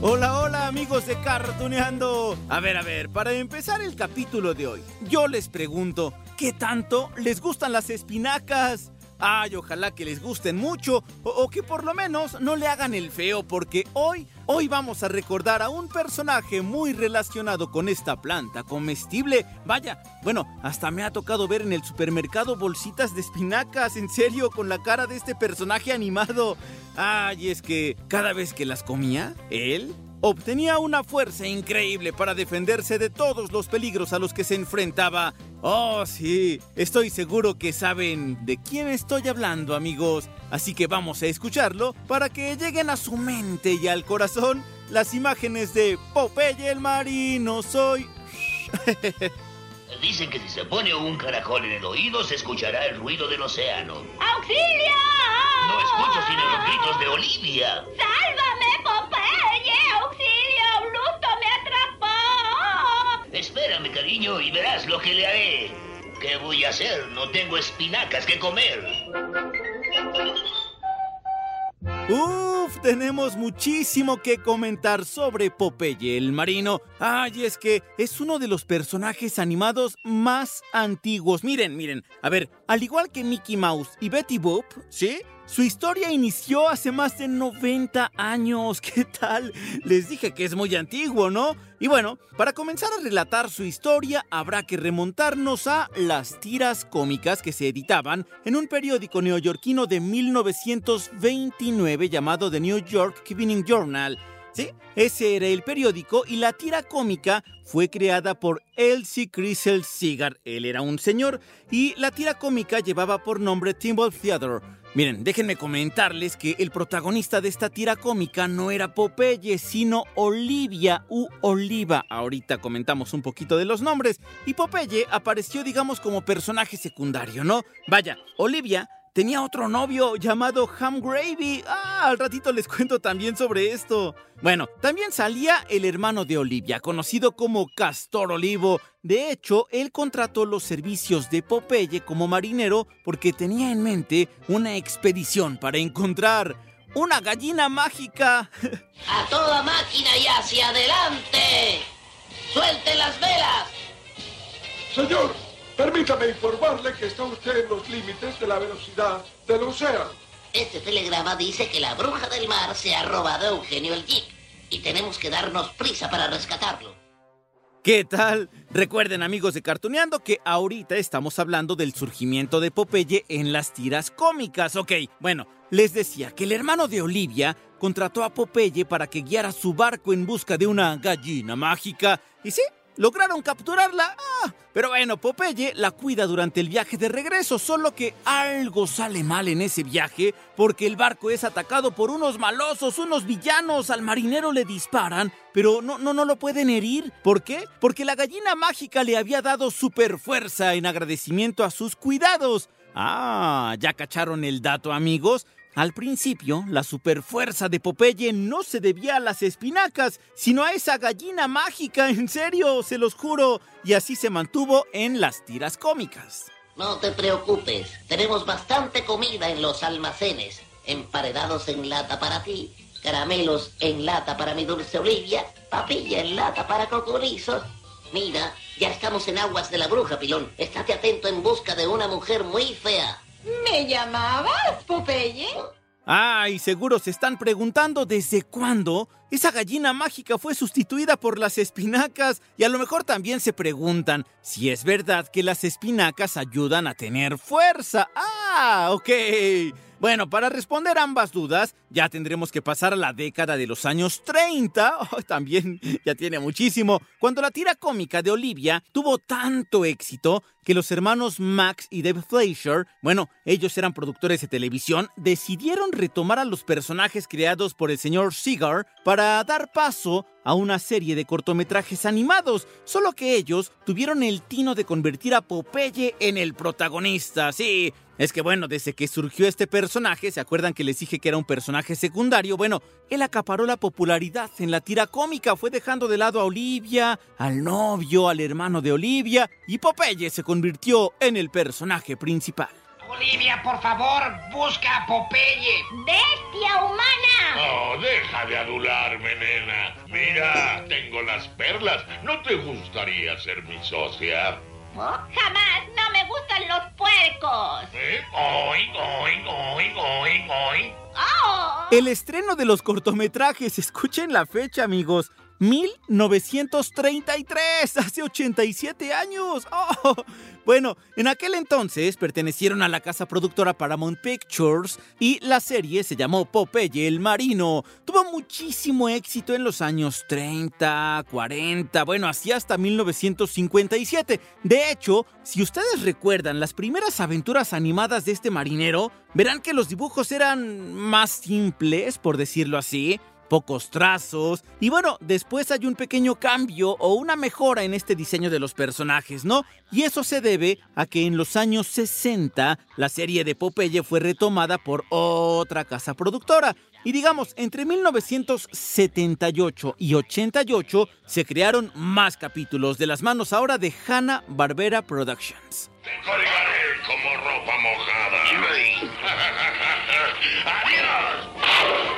Hola, hola amigos de Cartuneando. A ver, a ver, para empezar el capítulo de hoy, yo les pregunto, ¿qué tanto les gustan las espinacas? Ay, ojalá que les gusten mucho o, o que por lo menos no le hagan el feo porque hoy, hoy vamos a recordar a un personaje muy relacionado con esta planta comestible. Vaya, bueno, hasta me ha tocado ver en el supermercado bolsitas de espinacas, en serio, con la cara de este personaje animado. Ay, es que cada vez que las comía, él obtenía una fuerza increíble para defenderse de todos los peligros a los que se enfrentaba. Oh, sí, estoy seguro que saben de quién estoy hablando, amigos. Así que vamos a escucharlo para que lleguen a su mente y al corazón las imágenes de Popeye el Marino. Soy... Dicen que si se pone un caracol en el oído se escuchará el ruido del océano. ¡Auxilio! No escucho sino los gritos de Olivia. ¡Sálvame, Popeye! ¡Auxilio! ¡Bruto me atrapó! Espérame, cariño, y verás lo que le haré. ¿Qué voy a hacer? No tengo espinacas que comer. Uf, tenemos muchísimo que comentar sobre Popeye el Marino. Ay, es que es uno de los personajes animados más antiguos. Miren, miren, a ver, al igual que Mickey Mouse y Betty Boop, ¿sí? Su historia inició hace más de 90 años. ¿Qué tal? Les dije que es muy antiguo, ¿no? Y bueno, para comenzar a relatar su historia habrá que remontarnos a las tiras cómicas que se editaban en un periódico neoyorquino de 1929 llamado The New York Evening Journal. Ese era el periódico y la tira cómica fue creada por Elsie Crisel Segar. Él era un señor y la tira cómica llevaba por nombre Timbal Theater. Miren, déjenme comentarles que el protagonista de esta tira cómica no era Popeye, sino Olivia u Oliva. Ahorita comentamos un poquito de los nombres. Y Popeye apareció, digamos, como personaje secundario, ¿no? Vaya, Olivia tenía otro novio llamado Ham Gravy. Ah, al ratito les cuento también sobre esto. Bueno, también salía el hermano de Olivia, conocido como Castor Olivo. De hecho, él contrató los servicios de Popeye como marinero porque tenía en mente una expedición para encontrar una gallina mágica. ¡A toda máquina y hacia adelante! ¡Suelten las velas! Señor, permítame informarle que está usted en los límites de la velocidad del océano. Este telegrama dice que la bruja del mar se ha robado a Eugenio el Geek y tenemos que darnos prisa para rescatarlo. ¿Qué tal? Recuerden amigos de Cartuneando que ahorita estamos hablando del surgimiento de Popeye en las tiras cómicas. Ok, bueno, les decía que el hermano de Olivia contrató a Popeye para que guiara su barco en busca de una gallina mágica. Y sí, lograron capturarla. Ah, pero bueno, Popeye la cuida durante el viaje de regreso, solo que algo sale mal en ese viaje porque el barco es atacado por unos malosos, unos villanos. Al marinero le disparan, pero no, no, no lo pueden herir. ¿Por qué? Porque la gallina mágica le había dado super fuerza en agradecimiento a sus cuidados. Ah, ¿ya cacharon el dato, amigos? Al principio, la superfuerza de Popeye no se debía a las espinacas, sino a esa gallina mágica, en serio, se los juro. Y así se mantuvo en las tiras cómicas. No te preocupes, tenemos bastante comida en los almacenes. Emparedados en lata para ti, caramelos en lata para mi dulce Olivia, papilla en lata para cocorizo. Mira, ya estamos en aguas de la bruja, Pilón. Estate atento en busca de una mujer muy fea. ¿Me llamabas, Popeye? Ah, y seguro se están preguntando desde cuándo esa gallina mágica fue sustituida por las espinacas y a lo mejor también se preguntan si es verdad que las espinacas ayudan a tener fuerza. Ah, ok. Bueno, para responder ambas dudas, ya tendremos que pasar a la década de los años 30. también ya tiene muchísimo. Cuando la tira cómica de Olivia tuvo tanto éxito que los hermanos Max y Dave Fleischer, bueno, ellos eran productores de televisión, decidieron retomar a los personajes creados por el señor Seagar para dar paso a una serie de cortometrajes animados, solo que ellos tuvieron el tino de convertir a Popeye en el protagonista. Sí, es que bueno, desde que surgió este personaje, ¿se acuerdan que les dije que era un personaje secundario? Bueno, él acaparó la popularidad en la tira cómica, fue dejando de lado a Olivia, al novio, al hermano de Olivia, y Popeye se convirtió en el personaje principal. Olivia, por favor, busca a Popeye. ¡Bestia humana! Oh, deja de adularme, nena. Mira, tengo las perlas. ¿No te gustaría ser mi socia? Jamás, no me gustan los puercos. ¿Eh? Oing, oing, oing, oing, oing. ¡Oh! El estreno de los cortometrajes, escuchen la fecha, amigos. 1933, hace 87 años. Oh, bueno, en aquel entonces pertenecieron a la casa productora Paramount Pictures y la serie se llamó Popeye el Marino. Tuvo muchísimo éxito en los años 30, 40, bueno, así hasta 1957. De hecho, si ustedes recuerdan las primeras aventuras animadas de este marinero, verán que los dibujos eran más simples, por decirlo así pocos trazos. Y bueno, después hay un pequeño cambio o una mejora en este diseño de los personajes, ¿no? Y eso se debe a que en los años 60 la serie de Popeye fue retomada por otra casa productora. Y digamos, entre 1978 y 88 se crearon más capítulos de las manos ahora de Hanna Barbera Productions. Te colgaré como ropa mojada. ¡Adiós!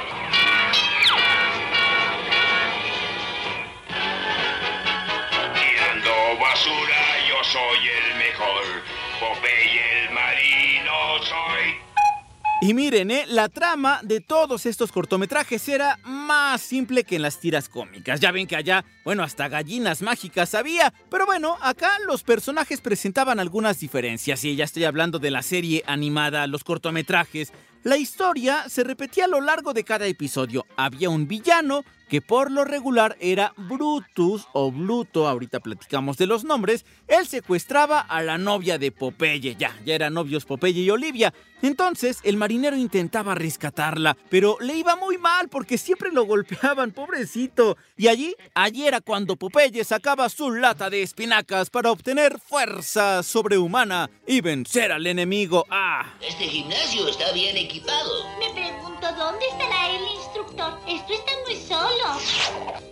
Basura, yo soy el mejor. El marino soy. Y miren, ¿eh? la trama de todos estos cortometrajes era más simple que en las tiras cómicas. Ya ven que allá, bueno, hasta gallinas mágicas había. Pero bueno, acá los personajes presentaban algunas diferencias. Y ya estoy hablando de la serie animada, los cortometrajes. La historia se repetía a lo largo de cada episodio. Había un villano que por lo regular era Brutus o Bluto, ahorita platicamos de los nombres, él secuestraba a la novia de Popeye, ya, ya eran novios Popeye y Olivia. Entonces el marinero intentaba rescatarla, pero le iba muy mal porque siempre lo golpeaban, pobrecito. Y allí, allí era cuando Popeye sacaba su lata de espinacas para obtener fuerza sobrehumana y vencer al enemigo. ¡Ah! Este gimnasio está bien. Me pregunto dónde estará el instructor. Esto está muy solo.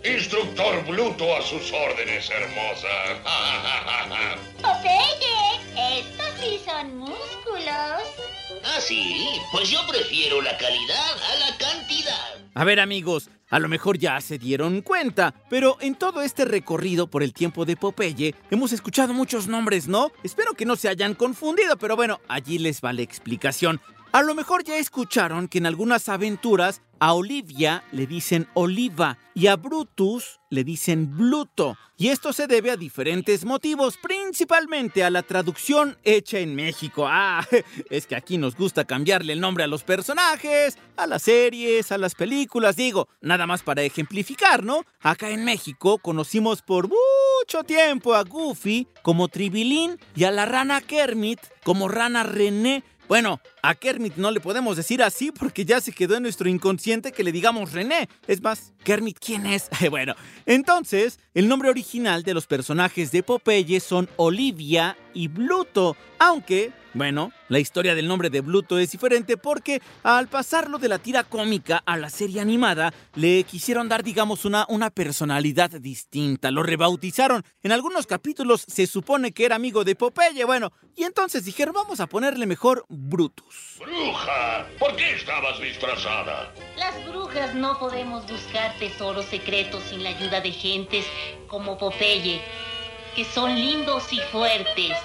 Instructor Bluto a sus órdenes, hermosa. Popeye, estos sí son músculos. Ah, sí, pues yo prefiero la calidad a la cantidad. A ver amigos, a lo mejor ya se dieron cuenta, pero en todo este recorrido por el tiempo de Popeye hemos escuchado muchos nombres, ¿no? Espero que no se hayan confundido, pero bueno, allí les va la explicación. A lo mejor ya escucharon que en algunas aventuras a Olivia le dicen Oliva y a Brutus le dicen Bluto. Y esto se debe a diferentes motivos, principalmente a la traducción hecha en México. Ah, es que aquí nos gusta cambiarle el nombre a los personajes, a las series, a las películas, digo, nada más para ejemplificar, ¿no? Acá en México conocimos por mucho tiempo a Goofy como Tribilín y a la rana Kermit como rana René. Bueno, a Kermit no le podemos decir así porque ya se quedó en nuestro inconsciente que le digamos René. Es más, Kermit, ¿quién es? bueno, entonces, el nombre original de los personajes de Popeye son Olivia y Bluto, aunque, bueno, la historia del nombre de Bluto es diferente porque al pasarlo de la tira cómica a la serie animada, le quisieron dar, digamos, una, una personalidad distinta, lo rebautizaron. En algunos capítulos se supone que era amigo de Popeye, bueno, y entonces dijeron, vamos a ponerle mejor Brutus. Bruja, ¿por qué estabas disfrazada? Las brujas no podemos buscar tesoros secretos sin la ayuda de gentes como Popeye, que son lindos y fuertes.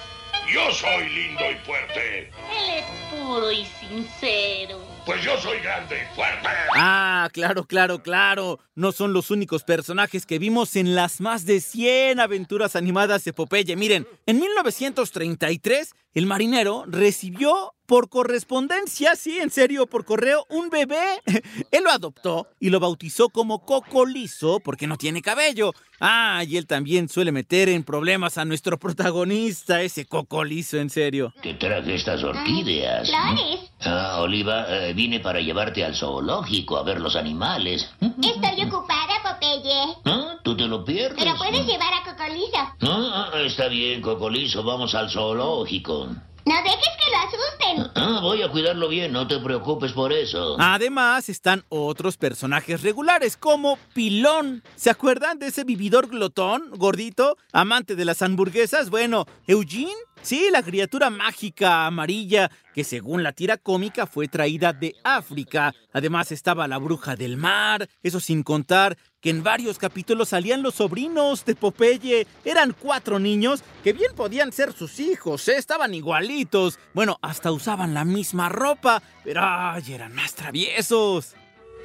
Yo soy lindo y fuerte. Él es puro y sincero. Pues yo soy grande y fuerte. Ah, claro, claro, claro. No son los únicos personajes que vimos en las más de 100 aventuras animadas de Popeye. Miren, en 1933, el marinero recibió por correspondencia, sí, en serio, por correo, un bebé. Él lo adoptó y lo bautizó como Coco Liso porque no tiene cabello. Ah, y él también suele meter en problemas a nuestro protagonista, ese Coco Liso, en serio. ¿Qué traje estas orquídeas? Flores. Ah, Oliva, eh, vine para llevarte al zoológico a ver los animales. Estoy ocupada, Popeye. ¿Ah? ¿Tú te lo pierdes? Pero puedes llevar a Cocolizo. Ah, ah, está bien, Cocolizo, vamos al zoológico. No dejes que lo asusten. Ah, voy a cuidarlo bien, no te preocupes por eso. Además, están otros personajes regulares como Pilón. ¿Se acuerdan de ese vividor glotón, gordito, amante de las hamburguesas? Bueno, Eugene Sí, la criatura mágica amarilla que según la tira cómica fue traída de África. Además estaba la bruja del mar, eso sin contar que en varios capítulos salían los sobrinos de Popeye. Eran cuatro niños que bien podían ser sus hijos, ¿eh? estaban igualitos. Bueno, hasta usaban la misma ropa, pero ay, eran más traviesos.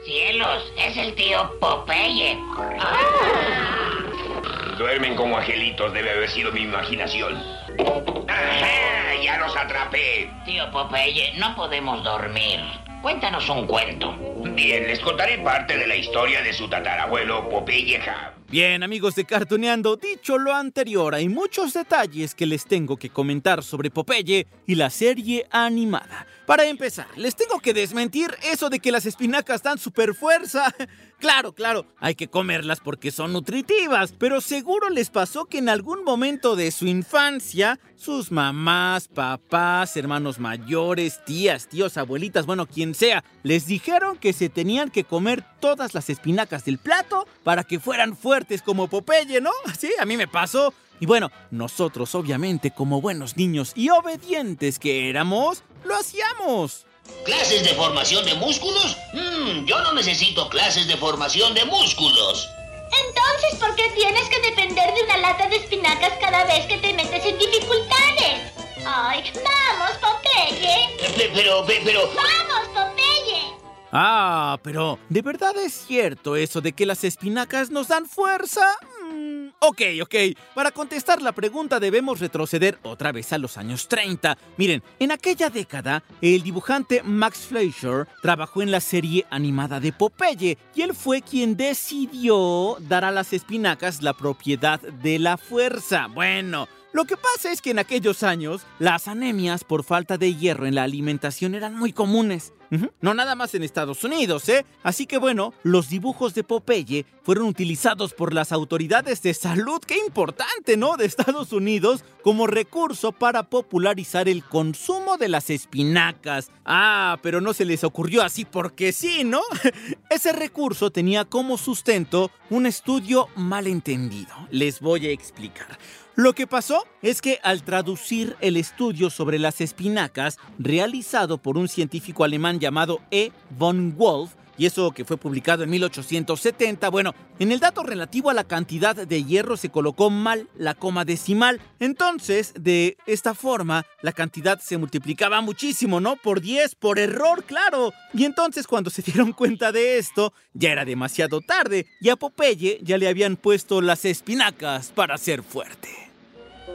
Cielos, es el tío Popeye. Duermen como angelitos, debe haber sido mi imaginación. ¡Ajá! ¡Ya los atrapé! Tío Popeye, no podemos dormir. Cuéntanos un cuento. Bien, les contaré parte de la historia de su tatarabuelo Popeye Bien, amigos de Cartoneando, dicho lo anterior, hay muchos detalles que les tengo que comentar sobre Popeye y la serie animada. Para empezar, les tengo que desmentir eso de que las espinacas dan super fuerza. Claro, claro, hay que comerlas porque son nutritivas, pero seguro les pasó que en algún momento de su infancia, sus mamás, papás, hermanos mayores, tías, tíos, abuelitas, bueno, quien sea, les dijeron que se tenían que comer todas las espinacas del plato para que fueran fuertes como Popeye, ¿no? Sí, a mí me pasó. Y bueno, nosotros obviamente como buenos niños y obedientes que éramos, lo hacíamos. ¿Clases de formación de músculos? Mmm, yo no necesito clases de formación de músculos. Entonces, ¿por qué tienes que depender de una lata de espinacas cada vez que te metes en dificultades? ¡Ay, vamos, Popeye! Pero, pero, pero... ¡Vamos, Popeye! Ah, pero ¿de verdad es cierto eso de que las espinacas nos dan fuerza? Ok, ok. Para contestar la pregunta debemos retroceder otra vez a los años 30. Miren, en aquella década, el dibujante Max Fleischer trabajó en la serie animada de Popeye y él fue quien decidió dar a las espinacas la propiedad de la fuerza. Bueno, lo que pasa es que en aquellos años las anemias por falta de hierro en la alimentación eran muy comunes. No nada más en Estados Unidos, ¿eh? Así que bueno, los dibujos de Popeye fueron utilizados por las autoridades de salud, qué importante, ¿no? De Estados Unidos como recurso para popularizar el consumo de las espinacas. Ah, pero no se les ocurrió así porque sí, ¿no? Ese recurso tenía como sustento un estudio malentendido. Les voy a explicar. Lo que pasó es que al traducir el estudio sobre las espinacas realizado por un científico alemán llamado E. von Wolf, y eso que fue publicado en 1870, bueno, en el dato relativo a la cantidad de hierro se colocó mal la coma decimal. Entonces, de esta forma, la cantidad se multiplicaba muchísimo, ¿no? Por 10, por error, claro. Y entonces cuando se dieron cuenta de esto, ya era demasiado tarde y a Popeye ya le habían puesto las espinacas para ser fuerte.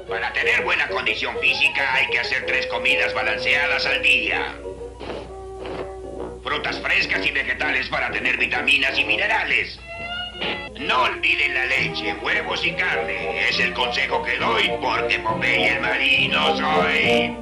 Para tener buena condición física hay que hacer tres comidas balanceadas al día. Frutas frescas y vegetales para tener vitaminas y minerales. No olviden la leche, huevos y carne. Es el consejo que doy porque Popeye el marino soy.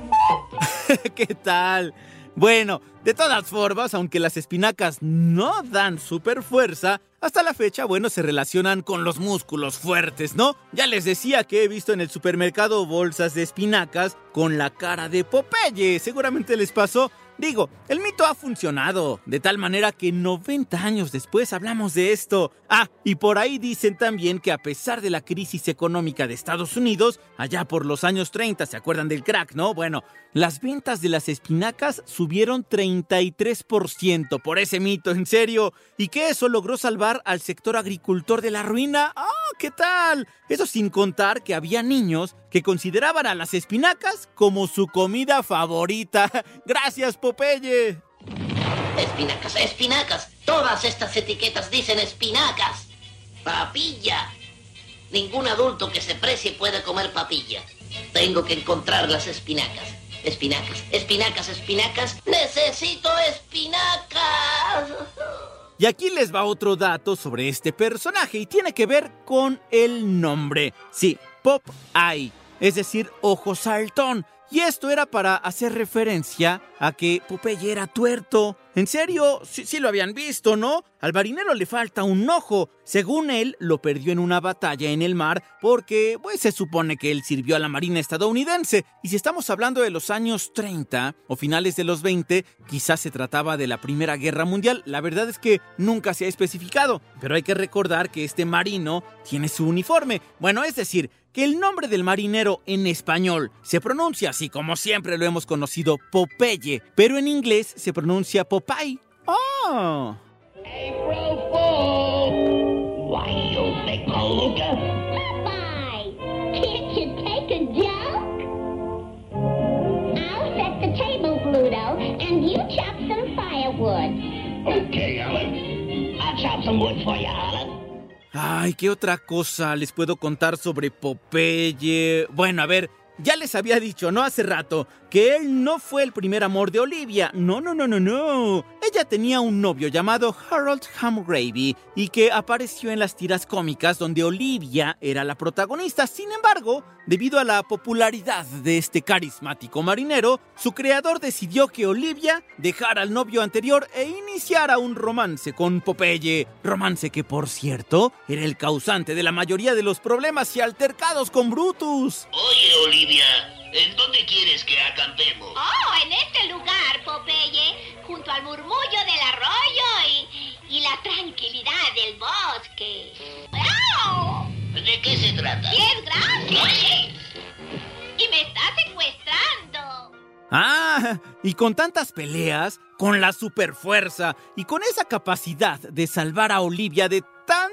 ¿Qué tal? Bueno, de todas formas, aunque las espinacas no dan super fuerza, hasta la fecha, bueno, se relacionan con los músculos fuertes, ¿no? Ya les decía que he visto en el supermercado bolsas de espinacas con la cara de Popeye. Seguramente les pasó Digo, el mito ha funcionado, de tal manera que 90 años después hablamos de esto. Ah, y por ahí dicen también que a pesar de la crisis económica de Estados Unidos, allá por los años 30, ¿se acuerdan del crack, no? Bueno, las ventas de las espinacas subieron 33% por ese mito, en serio. Y que eso logró salvar al sector agricultor de la ruina. ¡Ah, qué tal! Eso sin contar que había niños que consideraban a las espinacas como su comida favorita. Gracias, Popeye. Espinacas, espinacas. Todas estas etiquetas dicen espinacas. Papilla. Ningún adulto que se precie puede comer papilla. Tengo que encontrar las espinacas. Espinacas, espinacas, espinacas. Necesito espinacas. Y aquí les va otro dato sobre este personaje y tiene que ver con el nombre. Sí, Pop Eye, es decir, ojo saltón. Y esto era para hacer referencia a que Popeye era tuerto. En serio, sí, lo habían visto, ¿no? Al marinero le falta un ojo. Según él, lo perdió en una batalla en el mar porque, pues, se supone que él sirvió a la Marina estadounidense. Y si estamos hablando de los años 30 o finales de los 20, quizás se trataba de la Primera Guerra Mundial. La verdad es que nunca se ha especificado. Pero hay que recordar que este marino tiene su uniforme. Bueno, es decir, que el nombre del marinero en español se pronuncia así como siempre lo hemos conocido, Popeye, pero en inglés se pronuncia Popeye. ¡Oh! Okay, Alan. I'll chop some wood for you, Alan. Ay, ¿qué otra cosa les puedo contar sobre Popeye? Bueno, a ver, ya les había dicho, ¿no? Hace rato, que él no fue el primer amor de Olivia. No, no, no, no, no. Ella tenía un novio llamado Harold Hamgravy y que apareció en las tiras cómicas donde Olivia era la protagonista. Sin embargo, debido a la popularidad de este carismático marinero, su creador decidió que Olivia dejara al novio anterior e iniciara un romance con Popeye. Romance que, por cierto, era el causante de la mayoría de los problemas y altercados con Brutus. Oye, Olivia, ¿En dónde quieres que acampemos? Oh, en este lugar, Popeye, junto al murmullo del arroyo y, la tranquilidad del bosque. ¡Oh! ¿De qué se trata? ¡Bien grande! Y me está secuestrando. Ah, y con tantas peleas, con la superfuerza y con esa capacidad de salvar a Olivia de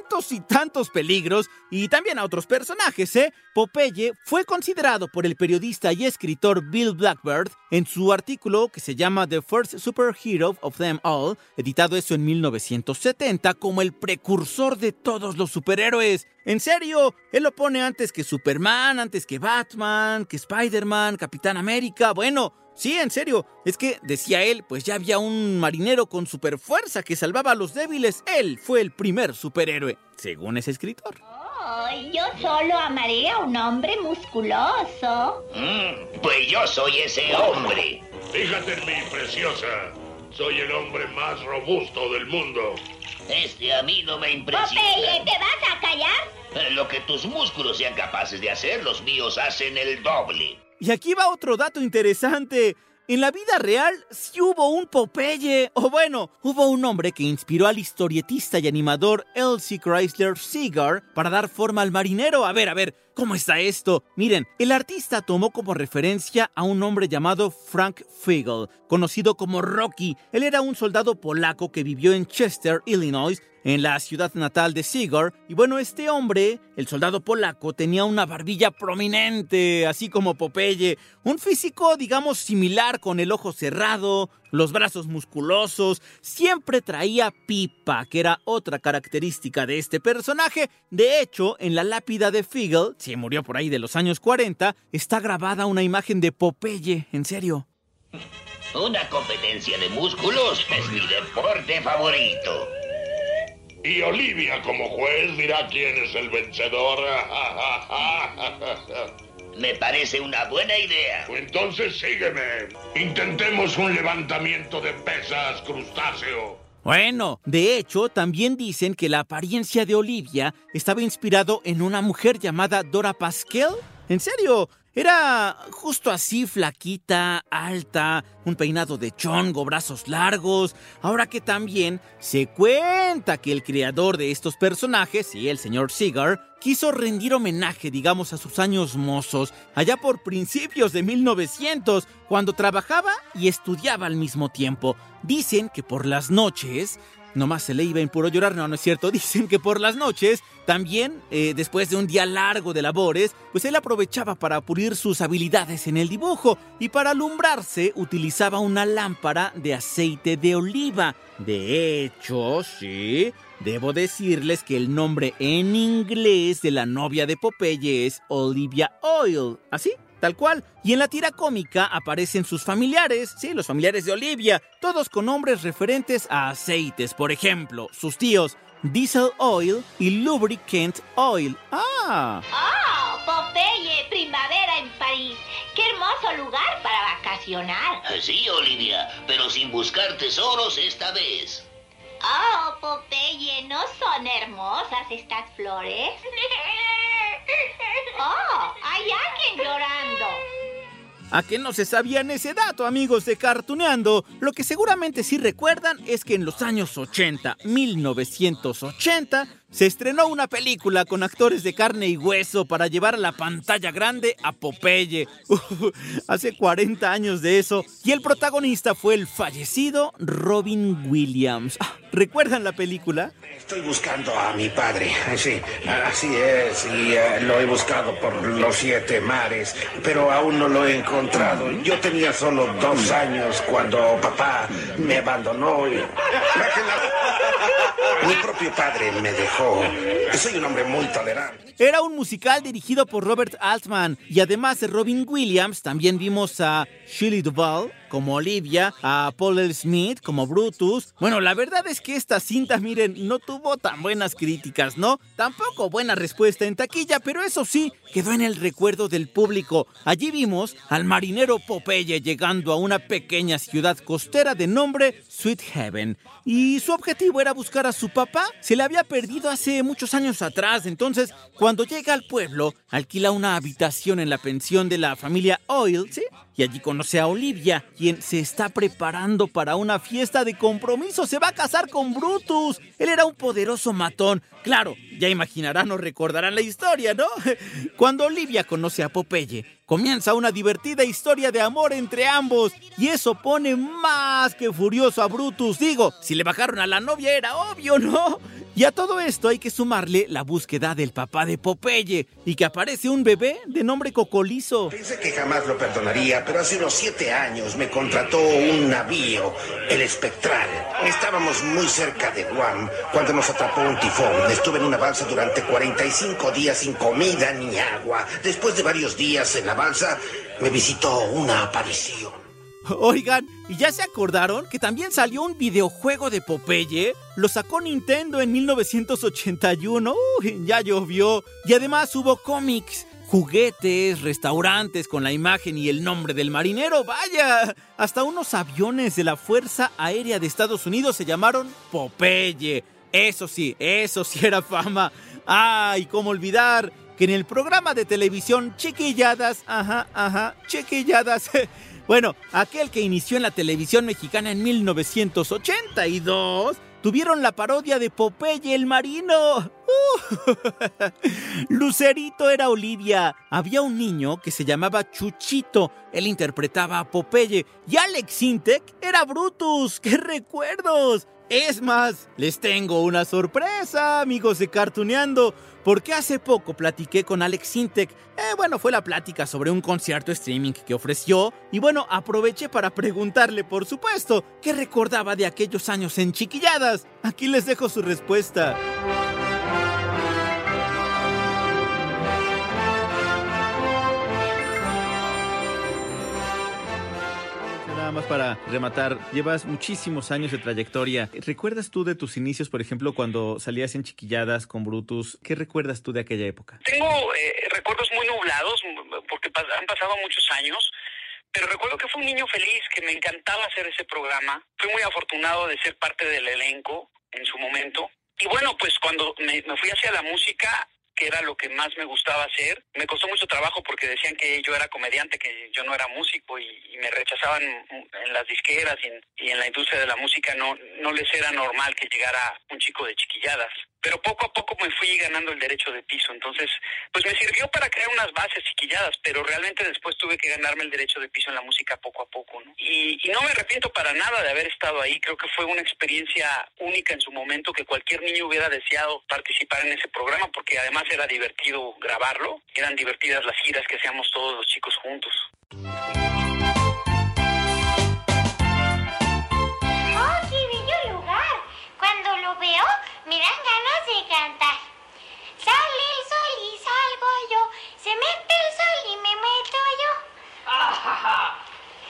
tantos y tantos peligros y también a otros personajes, ¿eh? Popeye fue considerado por el periodista y escritor Bill Blackbird en su artículo que se llama The First Superhero of Them All, editado eso en 1970, como el precursor de todos los superhéroes. En serio, él lo pone antes que Superman, antes que Batman, que Spider-Man, Capitán América, bueno, Sí, en serio. Es que, decía él, pues ya había un marinero con superfuerza que salvaba a los débiles. Él fue el primer superhéroe, según ese escritor. Oh, yo solo amaré a un hombre musculoso. Mm, pues yo soy ese hombre. Fíjate en mí, preciosa. Soy el hombre más robusto del mundo. Este a mí no me impresiona. Popeye, ¿te vas a callar? Eh, lo que tus músculos sean capaces de hacer, los míos hacen el doble. Y aquí va otro dato interesante. En la vida real sí hubo un Popeye, o bueno, hubo un hombre que inspiró al historietista y animador Elsie Chrysler Seeger para dar forma al marinero. A ver, a ver, ¿cómo está esto? Miren, el artista tomó como referencia a un hombre llamado Frank Figel, conocido como Rocky. Él era un soldado polaco que vivió en Chester, Illinois, en la ciudad natal de Sigurd. Y bueno, este hombre, el soldado polaco, tenía una barbilla prominente, así como Popeye, un físico, digamos, similar con el ojo cerrado, los brazos musculosos, siempre traía pipa, que era otra característica de este personaje. De hecho, en la lápida de Figel, si murió por ahí de los años 40, está grabada una imagen de Popeye, en serio. Una competencia de músculos es mi deporte favorito. Y Olivia como juez dirá quién es el vencedor. Me parece una buena idea. Entonces sígueme. Intentemos un levantamiento de pesas, crustáceo. Bueno, de hecho, también dicen que la apariencia de Olivia estaba inspirado en una mujer llamada Dora Pascal. ¿En serio? Era justo así, flaquita, alta, un peinado de chongo, brazos largos. Ahora que también se cuenta que el creador de estos personajes, y el señor Seagar, quiso rendir homenaje, digamos, a sus años mozos, allá por principios de 1900, cuando trabajaba y estudiaba al mismo tiempo. Dicen que por las noches nomás se le iba en puro llorar, no, no es cierto. Dicen que por las noches, también, eh, después de un día largo de labores, pues él aprovechaba para pulir sus habilidades en el dibujo y para alumbrarse utilizaba una lámpara de aceite de oliva. De hecho, sí, debo decirles que el nombre en inglés de la novia de Popeye es Olivia Oil. ¿Así? Tal cual. Y en la tira cómica aparecen sus familiares, sí, los familiares de Olivia, todos con nombres referentes a aceites, por ejemplo, sus tíos Diesel Oil y Lubricant Oil. ¡Ah! ¡Oh! Popeye, primavera en París. ¡Qué hermoso lugar para vacacionar! Sí, Olivia, pero sin buscar tesoros esta vez. Oh, Popeye, ¿no son hermosas estas flores? Oh, hay alguien llorando. ¿A qué no se sabían ese dato, amigos de Cartuneando? Lo que seguramente sí recuerdan es que en los años 80, 1980, se estrenó una película con actores de carne y hueso para llevar a la pantalla grande a Popeye. hace 40 años de eso. Y el protagonista fue el fallecido Robin Williams. Ah, ¿Recuerdan la película? Estoy buscando a mi padre. Sí, así es. Y eh, lo he buscado por los siete mares, pero aún no lo he encontrado. Yo tenía solo dos años cuando papá me abandonó y... Propio padre me dejó. Soy un hombre muy tolerante. Era un musical dirigido por Robert Altman y además de Robin Williams también vimos a Shirley Duvall como Olivia, a Paul L. Smith como Brutus. Bueno, la verdad es que esta cinta, miren, no tuvo tan buenas críticas, ¿no? Tampoco buena respuesta en taquilla, pero eso sí, quedó en el recuerdo del público. Allí vimos al marinero Popeye llegando a una pequeña ciudad costera de nombre Sweet Heaven. Y su objetivo era buscar a su papá. Se le había perdido hace muchos años atrás, entonces cuando llega al pueblo, alquila una habitación en la pensión de la familia Oil, ¿sí? Y allí conoce a Olivia, quien se está preparando para una fiesta de compromiso. Se va a casar con Brutus. Él era un poderoso matón. Claro, ya imaginarán o recordarán la historia, ¿no? Cuando Olivia conoce a Popeye, comienza una divertida historia de amor entre ambos. Y eso pone más que furioso a Brutus. Digo, si le bajaron a la novia era obvio, ¿no? Y a todo esto hay que sumarle la búsqueda del papá de Popeye y que aparece un bebé de nombre Cocolizo. Pensé que jamás lo perdonaría, pero hace unos siete años me contrató un navío, el Espectral. Estábamos muy cerca de Guam cuando nos atrapó un tifón. Estuve en una balsa durante 45 días sin comida ni agua. Después de varios días en la balsa, me visitó una aparición. Oigan, ¿y ya se acordaron que también salió un videojuego de Popeye? Lo sacó Nintendo en 1981. Uy, ya llovió. Y además hubo cómics, juguetes, restaurantes con la imagen y el nombre del marinero. Vaya, hasta unos aviones de la Fuerza Aérea de Estados Unidos se llamaron Popeye. Eso sí, eso sí era fama. Ay, cómo olvidar que en el programa de televisión Chiquilladas, ajá, ajá, Chiquilladas Bueno, aquel que inició en la televisión mexicana en 1982, tuvieron la parodia de Popeye el Marino. Lucerito era Olivia. Había un niño que se llamaba Chuchito. Él interpretaba a Popeye. Y Alex Intec era Brutus. ¡Qué recuerdos! Es más, les tengo una sorpresa, amigos de Cartuneando porque hace poco platiqué con Alex Sintek. Eh, bueno, fue la plática sobre un concierto streaming que ofreció. Y bueno, aproveché para preguntarle, por supuesto, qué recordaba de aquellos años en chiquilladas. Aquí les dejo su respuesta. Más para rematar, llevas muchísimos años de trayectoria. ¿Recuerdas tú de tus inicios, por ejemplo, cuando salías en chiquilladas con Brutus? ¿Qué recuerdas tú de aquella época? Tengo eh, recuerdos muy nublados porque han pasado muchos años. Pero recuerdo que fue un niño feliz, que me encantaba hacer ese programa. Fui muy afortunado de ser parte del elenco en su momento. Y bueno, pues cuando me, me fui hacia la música, que era lo que más me gustaba hacer. Me costó mucho trabajo porque decían que yo era comediante, que yo no era músico y, me rechazaban en las disqueras y en, la industria de la música. No, no les era normal que llegara un chico de chiquilladas. Pero poco a poco me fui ganando el derecho de piso. Entonces, pues me sirvió para crear unas bases chiquilladas, pero realmente después tuve que ganarme el derecho de piso en la música poco a poco. ¿no? Y, no me arrepiento para nada de haber estado ahí. Creo que fue una experiencia única en su momento que cualquier niño hubiera deseado participar en ese programa, porque además era divertido grabarlo, eran divertidas las giras que hacíamos todos los chicos juntos. Cantar. Sale el sol y salgo yo, se mete el sol y me meto yo. ¡Ah,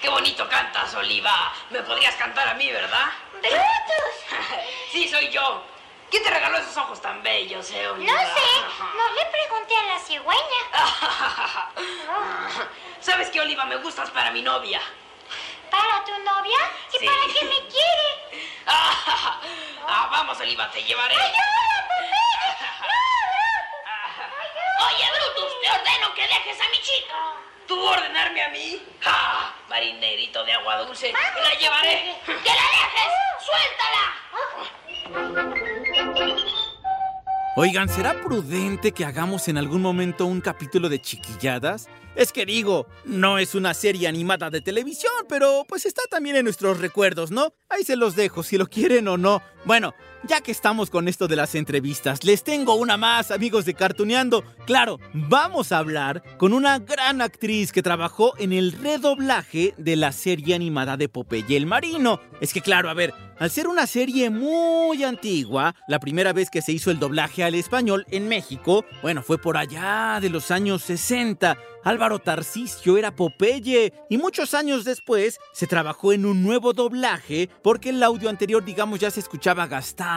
¡Qué bonito cantas, Oliva! Me podrías cantar a mí, ¿verdad? ¡Brutus! sí, soy yo. ¿Quién te regaló esos ojos tan bellos, eh, No Oliva? sé, no le pregunté a la cigüeña. ¿Sabes qué, Oliva? Me gustas para mi novia. ¿Para tu novia? ¿Y Sí. para qué me quiere? Ah, vamos, Oliva, te llevaré. Oye, Brutus, te ordeno que dejes a mi chica. ¿Tú ordenarme a mí? ¡Ja! Marinerito de agua dulce. ¡Me la llevaré! ¡Que la dejes! ¡Suéltala! Oigan, ¿será prudente que hagamos en algún momento un capítulo de chiquilladas? Es que digo, no es una serie animada de televisión, pero pues está también en nuestros recuerdos, ¿no? Ahí se los dejo, si lo quieren o no. Bueno, ya que estamos con esto de las entrevistas, les tengo una más, amigos de Cartuneando. Claro, vamos a hablar con una gran actriz que trabajó en el redoblaje de la serie animada de Popeye el Marino. Es que claro, a ver, al ser una serie muy antigua, la primera vez que se hizo el doblaje al español en México, bueno, fue por allá de los años 60. Álvaro Tarcisio era Popeye y muchos años después se trabajó en un nuevo doblaje porque el audio anterior, digamos, ya se escuchaba gastado,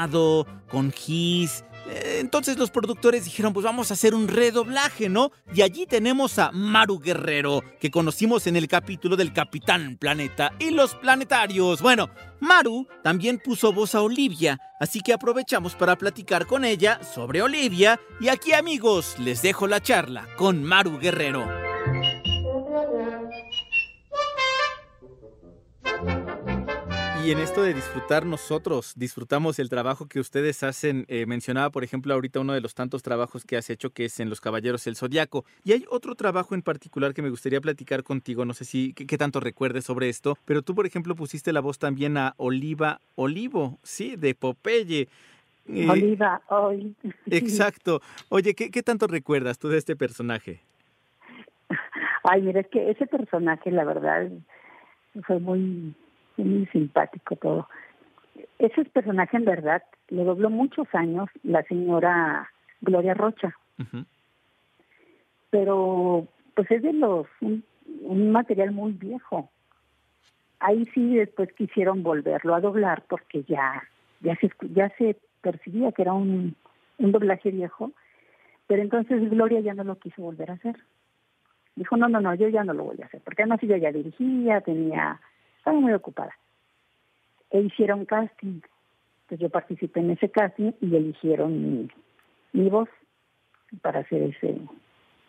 con gis. Eh, Entonces los productores dijeron, pues vamos a hacer un redoblaje, ¿no? Y allí tenemos a Maru Guerrero, que conocimos en el capítulo del Capitán Planeta y los planetarios. Bueno, Maru también puso voz a Olivia, así que aprovechamos para platicar con ella sobre Olivia. Y aquí amigos, les dejo la charla con Maru Guerrero. Y en esto de disfrutar nosotros, disfrutamos el trabajo que ustedes hacen. Eh, mencionaba, por ejemplo, ahorita uno de los tantos trabajos que has hecho, que es en Los Caballeros del Zodiaco. Y hay otro trabajo en particular que me gustaría platicar contigo. No sé si qué, tanto recuerdes sobre esto, pero tú, por ejemplo, pusiste la voz también a Oliva Olivo, sí, de Popeye. Eh, Oliva, hoy. Exacto. Oye, ¿qué, ¿qué tanto recuerdas tú de este personaje? Ay, mira, es que ese personaje, la verdad, fue muy, muy simpático todo. Ese personaje, en verdad, lo dobló muchos años la señora Gloria Rocha, pero pues es de los un, un material muy viejo. Ahí sí después quisieron volverlo a doblar porque ya ya se ya se percibía que era un, un doblaje viejo, pero entonces Gloria ya no lo quiso volver a hacer. Dijo, no, no, no, yo ya no lo voy a hacer, porque además ella ya dirigía, tenía, estaba muy ocupada. E hicieron casting. Entonces yo participé en ese casting y eligieron mi, mi voz para hacer ese,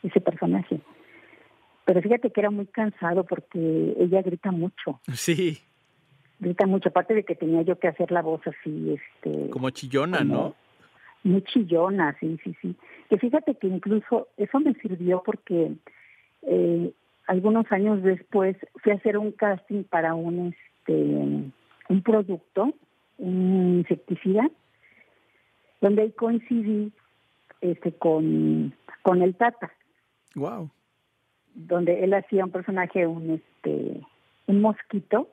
ese personaje. Pero fíjate que era muy cansado porque ella grita mucho, Sí, grita mucho, aparte de que tenía yo que hacer la voz así, este, como chillona, ¿no? muy chillona, sí, sí, sí. Que fíjate que incluso eso me sirvió porque eh, algunos años después fui a hacer un casting para un este un producto, un insecticida, donde ahí coincidí este con, con el Tata, Wow. donde él hacía un personaje, un este un mosquito.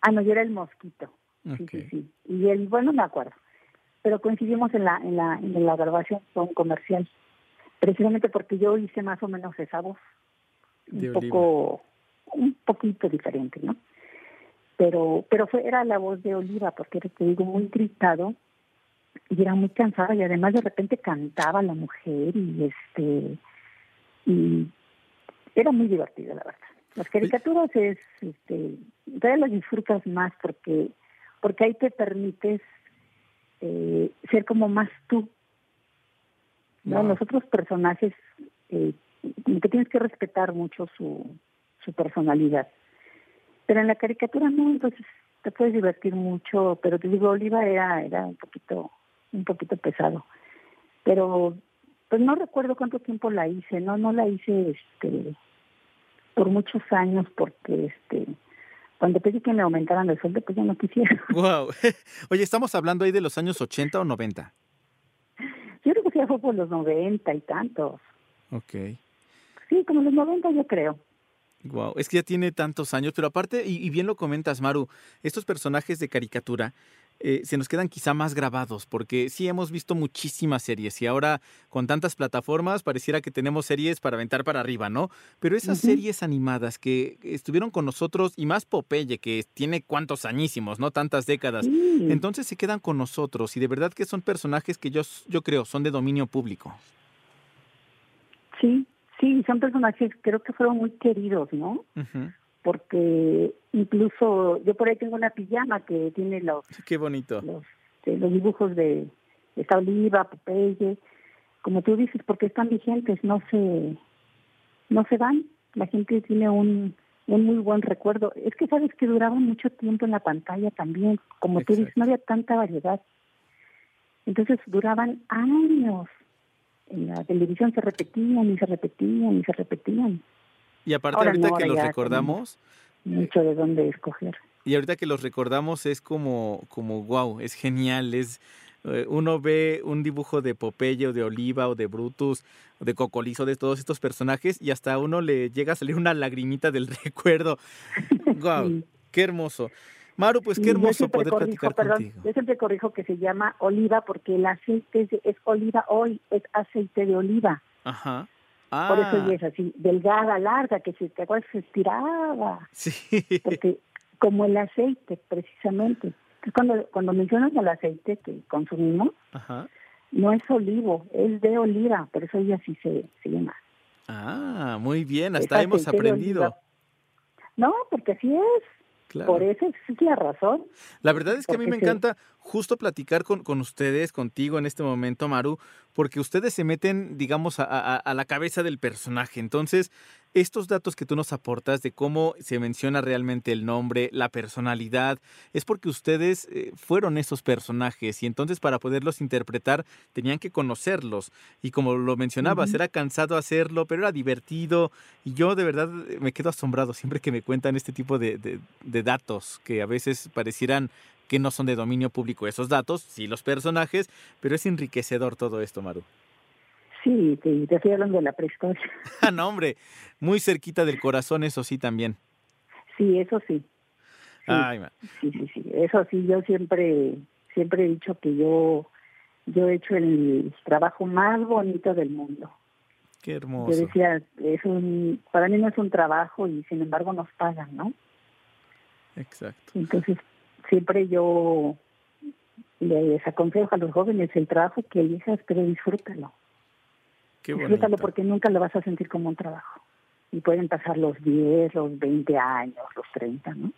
Ah, no, yo era el mosquito. Sí, sí, sí. Y él, bueno, no me acuerdo. Pero coincidimos en la, en la, en la grabación con un comercial. Precisamente porque yo hice más o menos esa voz. De un Oliva. poco, un poquito diferente, ¿no? Pero, pero fue, era la voz de Oliva, porque era, te digo, muy gritado y era muy cansada y además de repente cantaba la mujer y este, y era muy divertido, la verdad. Las caricaturas es, este, las disfrutas más porque, porque ahí te permites eh, ser como más tú. ¿No? Wow. Los otros personajes, eh, que tienes que respetar mucho su, su personalidad. Pero en la caricatura no, entonces te puedes divertir mucho, pero te digo, Oliva era, era un poquito, un poquito pesado. Pero pues no recuerdo cuánto tiempo la hice, no, no la hice este por muchos años porque este cuando pedí que me aumentaran el sueldo, pues ya no quisiera. Wow. Oye, ¿estamos hablando ahí de los años 80 o 90? Ya fue por los 90 y tantos. Ok. Sí, como los 90 yo creo. Wow, es que ya tiene tantos años, pero aparte, y, y bien lo comentas, Maru, estos personajes de caricatura eh, se nos quedan quizá más grabados, porque sí hemos visto muchísimas series y ahora con tantas plataformas pareciera que tenemos series para aventar para arriba, ¿no? Pero esas series animadas que estuvieron con nosotros, y más Popeye, que tiene cuantos añísimos, ¿no? Tantas décadas, entonces se quedan con nosotros y de verdad que son personajes que yo, yo creo son de dominio público. Sí, sí, son personajes creo que fueron muy queridos, ¿no? Porque incluso yo por ahí tengo una pijama que tiene los, Qué bonito. los, de los dibujos de esta Oliva, Popeye, como tú dices, porque están vigentes, no se, no se van. La gente tiene un, un muy buen recuerdo. Es que sabes que duraban mucho tiempo en la pantalla también, como tú dices, no había tanta variedad. Entonces duraban años. En la televisión se repetían y se repetían y se repetían. Y aparte Ahora ahorita no, que los recordamos, Mucho de dónde escoger. Y ahorita que los recordamos es como, como wow, es genial, es eh, uno ve un dibujo de Popeye o de Oliva o de Brutus o de Cocolizo de todos estos personajes y hasta a uno le llega a salir una lagrimita del recuerdo. Wow, qué hermoso. Maru, pues qué hermoso poder corrijo, platicar perdón, contigo. Yo siempre corrijo que se llama oliva porque el aceite es, de- es oliva hoy, es aceite de oliva. Ajá. Por eso Ah, ella es así, delgada, larga, que si te acuerdas se estiraba. sí. Porque como el aceite, precisamente. Cuando, cuando mencionas el aceite que consumimos, Ajá. no es olivo, es de oliva, por eso ella sí se, se llama. Ah, muy bien, Es hasta hemos aprendido. No, porque así es. Claro. Por eso es la razón. La verdad es que a mí me encanta justo platicar con, con ustedes, contigo en este momento, Maru, porque ustedes se meten, digamos, a, a- a la cabeza del personaje. Entonces, estos datos que tú nos aportas de cómo se menciona realmente el nombre, la personalidad, es porque ustedes eh, fueron esos personajes y entonces para poderlos interpretar tenían que conocerlos. Y como lo mencionabas, era cansado hacerlo, pero era divertido. Y yo de verdad me quedo asombrado siempre que me cuentan este tipo de, de- de datos que a veces parecieran que no son de dominio público esos datos, sí los personajes, pero es enriquecedor todo esto, Maru. Sí, te, te estoy hablando de la prehistoria. Ah, no, hombre, muy cerquita del corazón, eso sí también. Sí, eso sí. Ay, ma- Sí, sí, sí. Eso sí, yo siempre, siempre he dicho que yo, yo he hecho el trabajo más bonito del mundo. qué Yo hermoso. decía, es un, para mí no es un trabajo y sin embargo nos pagan, ¿no? Exacto. Entonces, siempre yo les aconsejo a los jóvenes el trabajo que elijas, pero disfrútalo. Qué disfrútalo porque nunca lo vas a sentir como un trabajo. Y pueden pasar los 10, los 20 años, los 30, ¿no?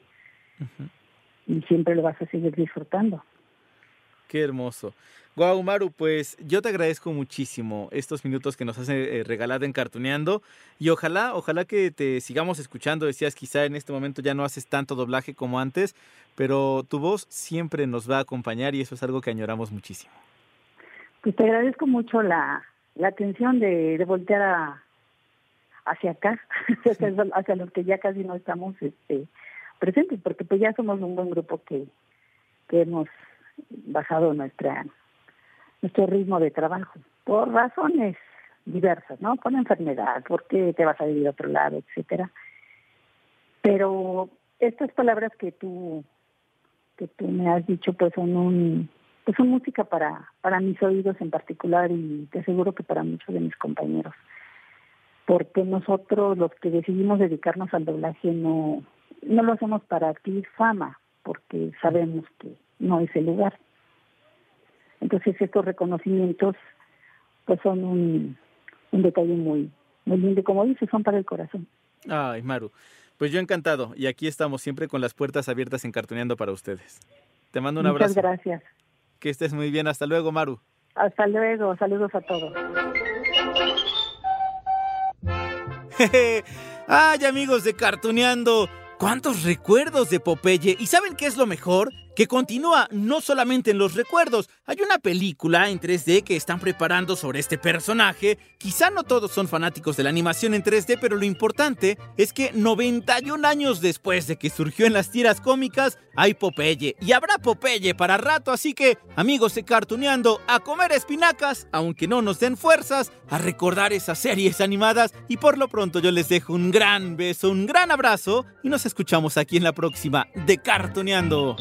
Y siempre lo vas a seguir disfrutando. Qué hermoso. Guau, Maru, pues yo te agradezco muchísimo estos minutos que nos has eh, regalado en Cartuneando y ojalá, ojalá que te sigamos escuchando. Decías, quizá en este momento ya no haces tanto doblaje como antes, pero tu voz siempre nos va a acompañar y eso es algo que añoramos muchísimo. Pues te agradezco mucho la, la atención de, voltear a- hacia acá, hacia, hacia los que ya casi no estamos este, presentes, porque pues ya somos un buen grupo que, que hemos bajado nuestra nuestro ritmo de trabajo por razones diversas, ¿no? Por enfermedad, porque te vas a vivir a otro lado, etcétera. Pero estas palabras que tú que tú me has dicho pues son un pues son música para para mis oídos en particular y te aseguro que para muchos de mis compañeros porque nosotros los que decidimos dedicarnos al doblaje no no lo hacemos para adquirir fama porque sabemos que no es el lugar entonces estos reconocimientos pues son un, un detalle muy muy lindo y como dices son para el corazón Ay, Maru, pues yo encantado y aquí estamos siempre con las puertas abiertas en Cartuneando para ustedes. Te mando un muchas abrazo. gracias Que estés muy bien. Hasta luego, Maru. hasta luego saludos a todos Ay, amigos de Cartuneando, ¿Cuántos recuerdos de Popeye? ¿Y saben qué es lo mejor? Que continúa no solamente en los recuerdos. Hay una película en 3D que están preparando sobre este personaje. Quizá no todos son fanáticos de la animación en 3D, pero lo importante es que 91 años después de que surgió en las tiras cómicas, hay Popeye. Y habrá Popeye para rato, así que, amigos de Cartuneando, a comer espinacas, aunque no nos den fuerzas, a recordar esas series animadas. Y por lo pronto yo les dejo un gran beso, un gran abrazo y nos escuchamos aquí en la próxima de Cartuneando.